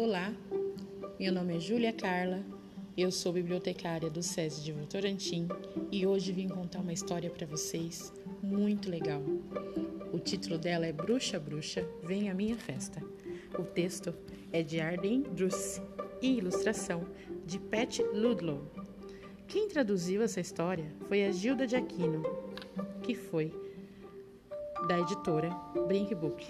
Olá, meu nome é Júlia Carla, eu sou bibliotecária do SESI de Votorantim e hoje vim contar uma história para vocês muito legal. O título dela é Bruxa Bruxa, Vem a Minha Festa. O texto é de Arden Druce e ilustração de Pat Ludlow. Quem traduziu essa história foi a Gilda de Aquino, que foi da editora Brink Book.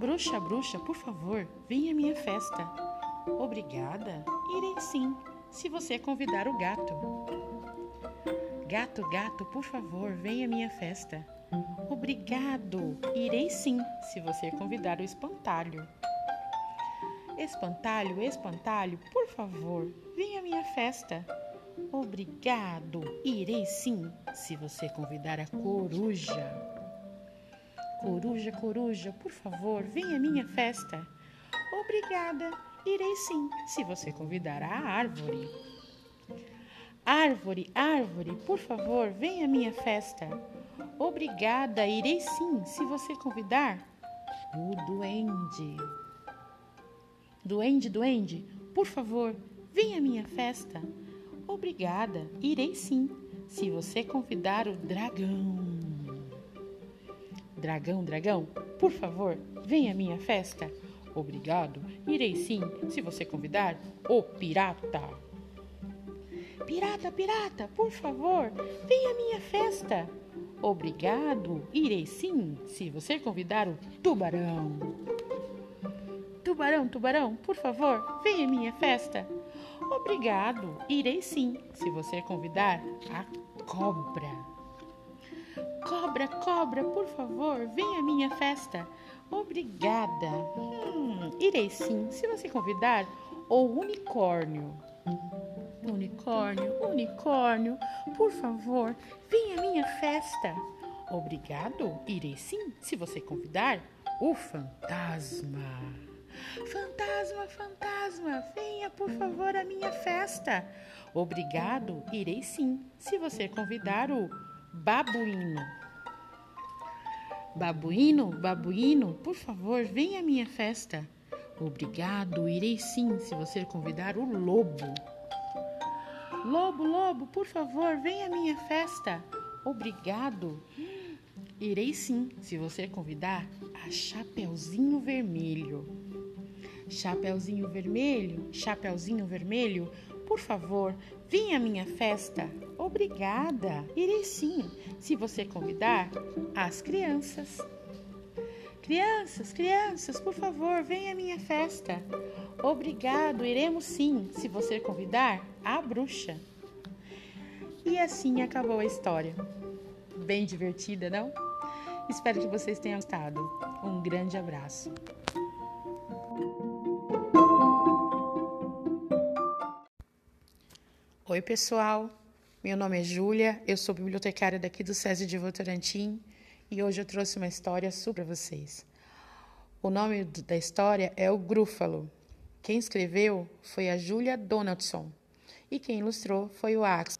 Bruxa, bruxa, por favor, venha à minha festa. Obrigada? Irei sim, se você convidar o gato. Gato, gato, por favor, venha à minha festa. Obrigado! Irei sim, se você convidar o espantalho. Espantalho, espantalho, por favor, venha à minha festa. Obrigado! Irei sim, se você convidar a coruja. Coruja, coruja, por favor, venha à minha festa. Obrigada, irei sim, se você convidar a árvore. Árvore, árvore, por favor, venha à minha festa. Obrigada, irei sim, se você convidar o duende. Duende, duende, por favor, venha à minha festa. Obrigada, irei sim, se você convidar o dragão. Dragão, dragão, por favor, venha à minha festa. Obrigado, irei sim, se você convidar o pirata. Pirata, pirata, por favor, venha à minha festa. Obrigado, irei sim, se você convidar o tubarão. Tubarão, tubarão, por favor, venha à minha festa. Obrigado, irei sim, se você convidar a cobra. Cobra, cobra, por favor, venha à minha festa. Obrigada. Hum, irei sim, se você convidar o unicórnio. Unicórnio, unicórnio, por favor, venha à minha festa. Obrigado, irei sim, se você convidar o fantasma. Fantasma, fantasma, venha por favor à minha festa. Obrigado, irei sim, se você convidar o babuíno. Babuíno, babuíno, por favor, venha à minha festa. Obrigado, irei sim, se você convidar o lobo. Lobo, lobo, por favor, venha à minha festa. Obrigado. Irei sim, se você convidar a Chapeuzinho Vermelho. Chapeuzinho Vermelho, Chapeuzinho Vermelho, por favor, venha à minha festa. Obrigada. Irei sim, se você convidar as crianças. Crianças, crianças, por favor, venha à minha festa. Obrigado, iremos sim, se você convidar a bruxa. E assim acabou a história. Bem divertida, não? Espero que vocês tenham gostado. Um grande abraço. Oi, pessoal. Meu nome é Júlia, eu sou bibliotecária daqui do SESI de Votorantim e hoje eu trouxe uma história para vocês. O nome da história é O Grúfalo. Quem escreveu foi a Júlia Donaldson e quem ilustrou foi o Ax,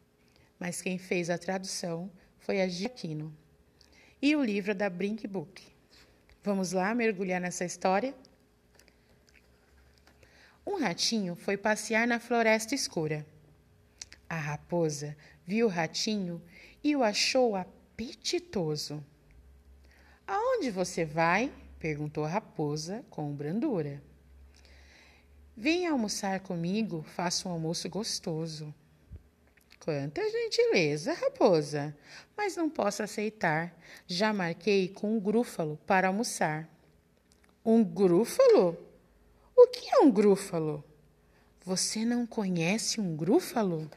mas quem fez a tradução foi a Giaquino. E o livro é da Brink Book. Vamos lá mergulhar nessa história? Um ratinho foi passear na floresta escura. A raposa viu o ratinho e o achou apetitoso. Aonde você vai? perguntou a raposa com brandura. Venha almoçar comigo, faça um almoço gostoso. Quanta gentileza, raposa, mas não posso aceitar. Já marquei com um grúfalo para almoçar. Um grúfalo? O que é um grúfalo? Você não conhece um grúfalo?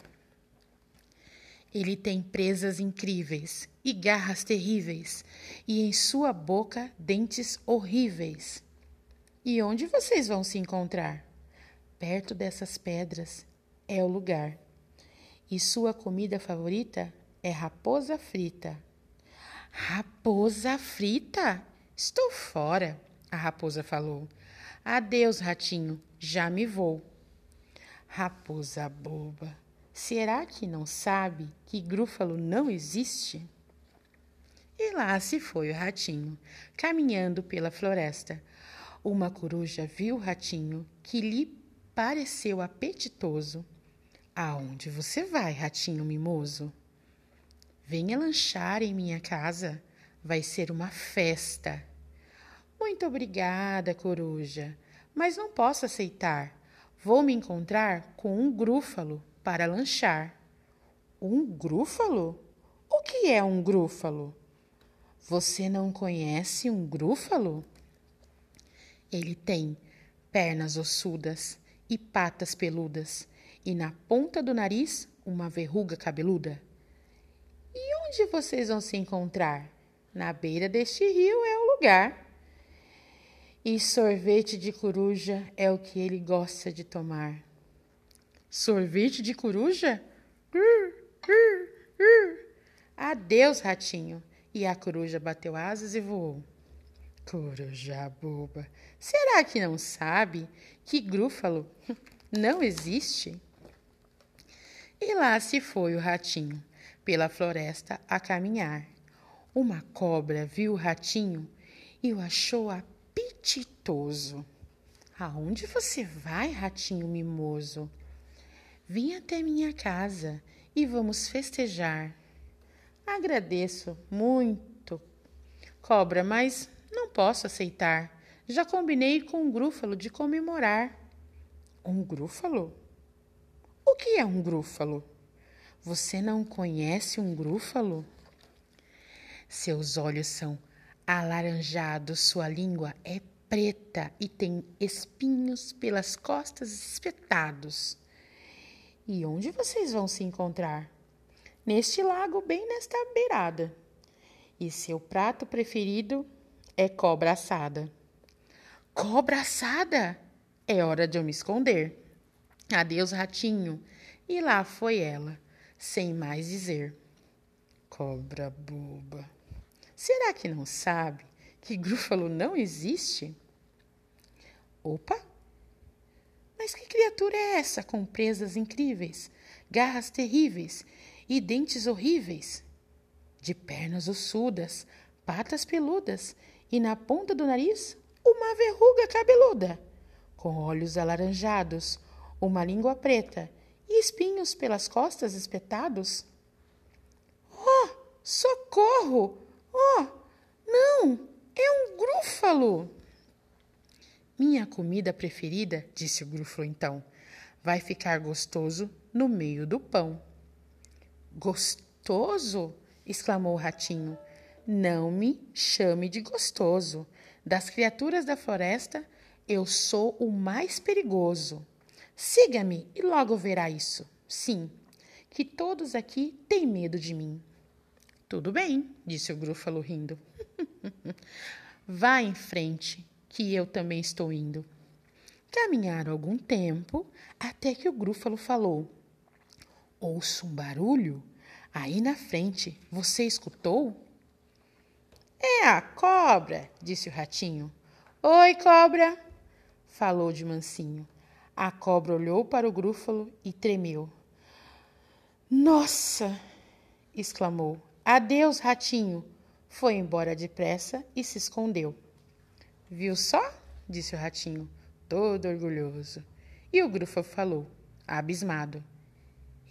Ele tem presas incríveis e garras terríveis, e em sua boca dentes horríveis. E onde vocês vão se encontrar? Perto dessas pedras é o lugar. E sua comida favorita é raposa frita. Raposa frita? Estou fora, a raposa falou. Adeus, ratinho, já me vou. Raposa boba, Será que não sabe que grúfalo não existe? E lá se foi o ratinho, caminhando pela floresta. Uma coruja viu o ratinho, que lhe pareceu apetitoso. Aonde você vai, ratinho mimoso? Venha lanchar em minha casa. Vai ser uma festa. Muito obrigada, coruja, mas não posso aceitar. Vou me encontrar com um grúfalo para lanchar. Um grúfalo? O que é um grúfalo? Você não conhece um grúfalo? Ele tem pernas ossudas e patas peludas, e na ponta do nariz uma verruga cabeluda. E onde vocês vão se encontrar? Na beira deste rio é o lugar. E sorvete de coruja é o que ele gosta de tomar. Sorvete de coruja? Adeus, ratinho. E a coruja bateu asas e voou. Coruja boba, será que não sabe que grúfalo não existe? E lá se foi o ratinho pela floresta a caminhar. Uma cobra viu o ratinho e o achou apetitoso. Aonde você vai, ratinho mimoso? Vim até minha casa e vamos festejar. Agradeço muito, cobra, mas não posso aceitar. Já combinei com um grúfalo de comemorar. Um grúfalo? O que é um grúfalo? Você não conhece um grúfalo? Seus olhos são alaranjados, sua língua é preta e tem espinhos pelas costas espetados. E onde vocês vão se encontrar? Neste lago, bem nesta beirada. E seu prato preferido é cobra assada. Cobra assada? É hora de eu me esconder. Adeus, ratinho. E lá foi ela sem mais dizer. Cobra boba. Será que não sabe que Grúfalo não existe? Opa! Mas que criatura é essa com presas incríveis, garras terríveis e dentes horríveis? De pernas ossudas, patas peludas e na ponta do nariz uma verruga cabeluda, com olhos alaranjados, uma língua preta e espinhos pelas costas espetados? Oh, socorro! Oh, não! É um grúfalo! Minha comida preferida, disse o grúfalo então, vai ficar gostoso no meio do pão. Gostoso? exclamou o ratinho. Não me chame de gostoso. Das criaturas da floresta, eu sou o mais perigoso. Siga-me e logo verá isso. Sim, que todos aqui têm medo de mim. Tudo bem, disse o grúfalo rindo. Vá em frente, que eu também estou indo. Caminharam algum tempo até que o grúfalo falou: Ouço um barulho aí na frente. Você escutou? É a cobra, disse o ratinho. Oi, cobra, falou de mansinho. A cobra olhou para o grúfalo e tremeu. Nossa! exclamou. Adeus, ratinho! Foi embora depressa e se escondeu. Viu só? disse o ratinho, todo orgulhoso. E o grúfalo falou, abismado.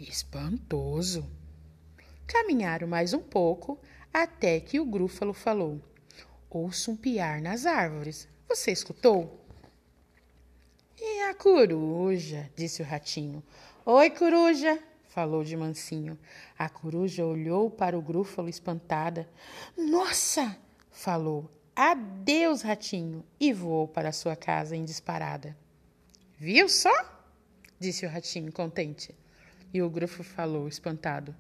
Espantoso! Caminharam mais um pouco até que o grúfalo falou: Ouço um piar nas árvores. Você escutou? E a coruja? disse o ratinho. Oi, coruja, falou de mansinho. A coruja olhou para o grúfalo espantada. Nossa! falou. Adeus, ratinho! E voou para sua casa em disparada. Viu só? disse o ratinho contente. E o grúfalo falou, espantado.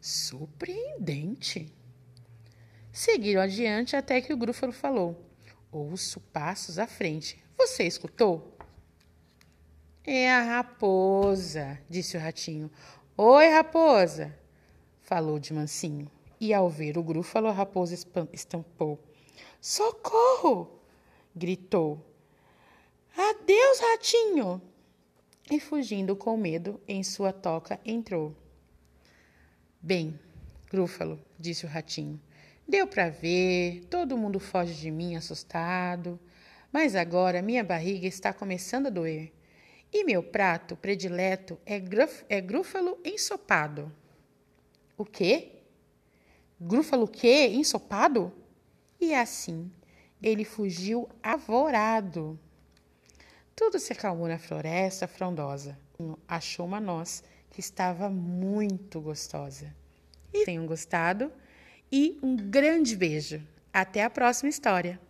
Surpreendente! Seguiram adiante até que o grúfalo falou. Ouço passos à frente. Você escutou? É a raposa, disse o ratinho. Oi, raposa, falou de mansinho. E ao ver o grúfalo, a raposa estampou. Socorro! gritou. Adeus, ratinho! E fugindo com medo, em sua toca entrou. Bem, grúfalo, disse o ratinho, Deu para ver, todo mundo foge de mim assustado, mas agora minha barriga está começando a doer. E meu prato predileto é, gruf, é grúfalo ensopado. O quê? Grúfalo o quê? Ensopado? E assim ele fugiu avorado. Tudo se acalmou na floresta frondosa. Achou uma noz que estava muito gostosa. E tenham gostado e um grande beijo. Até a próxima história.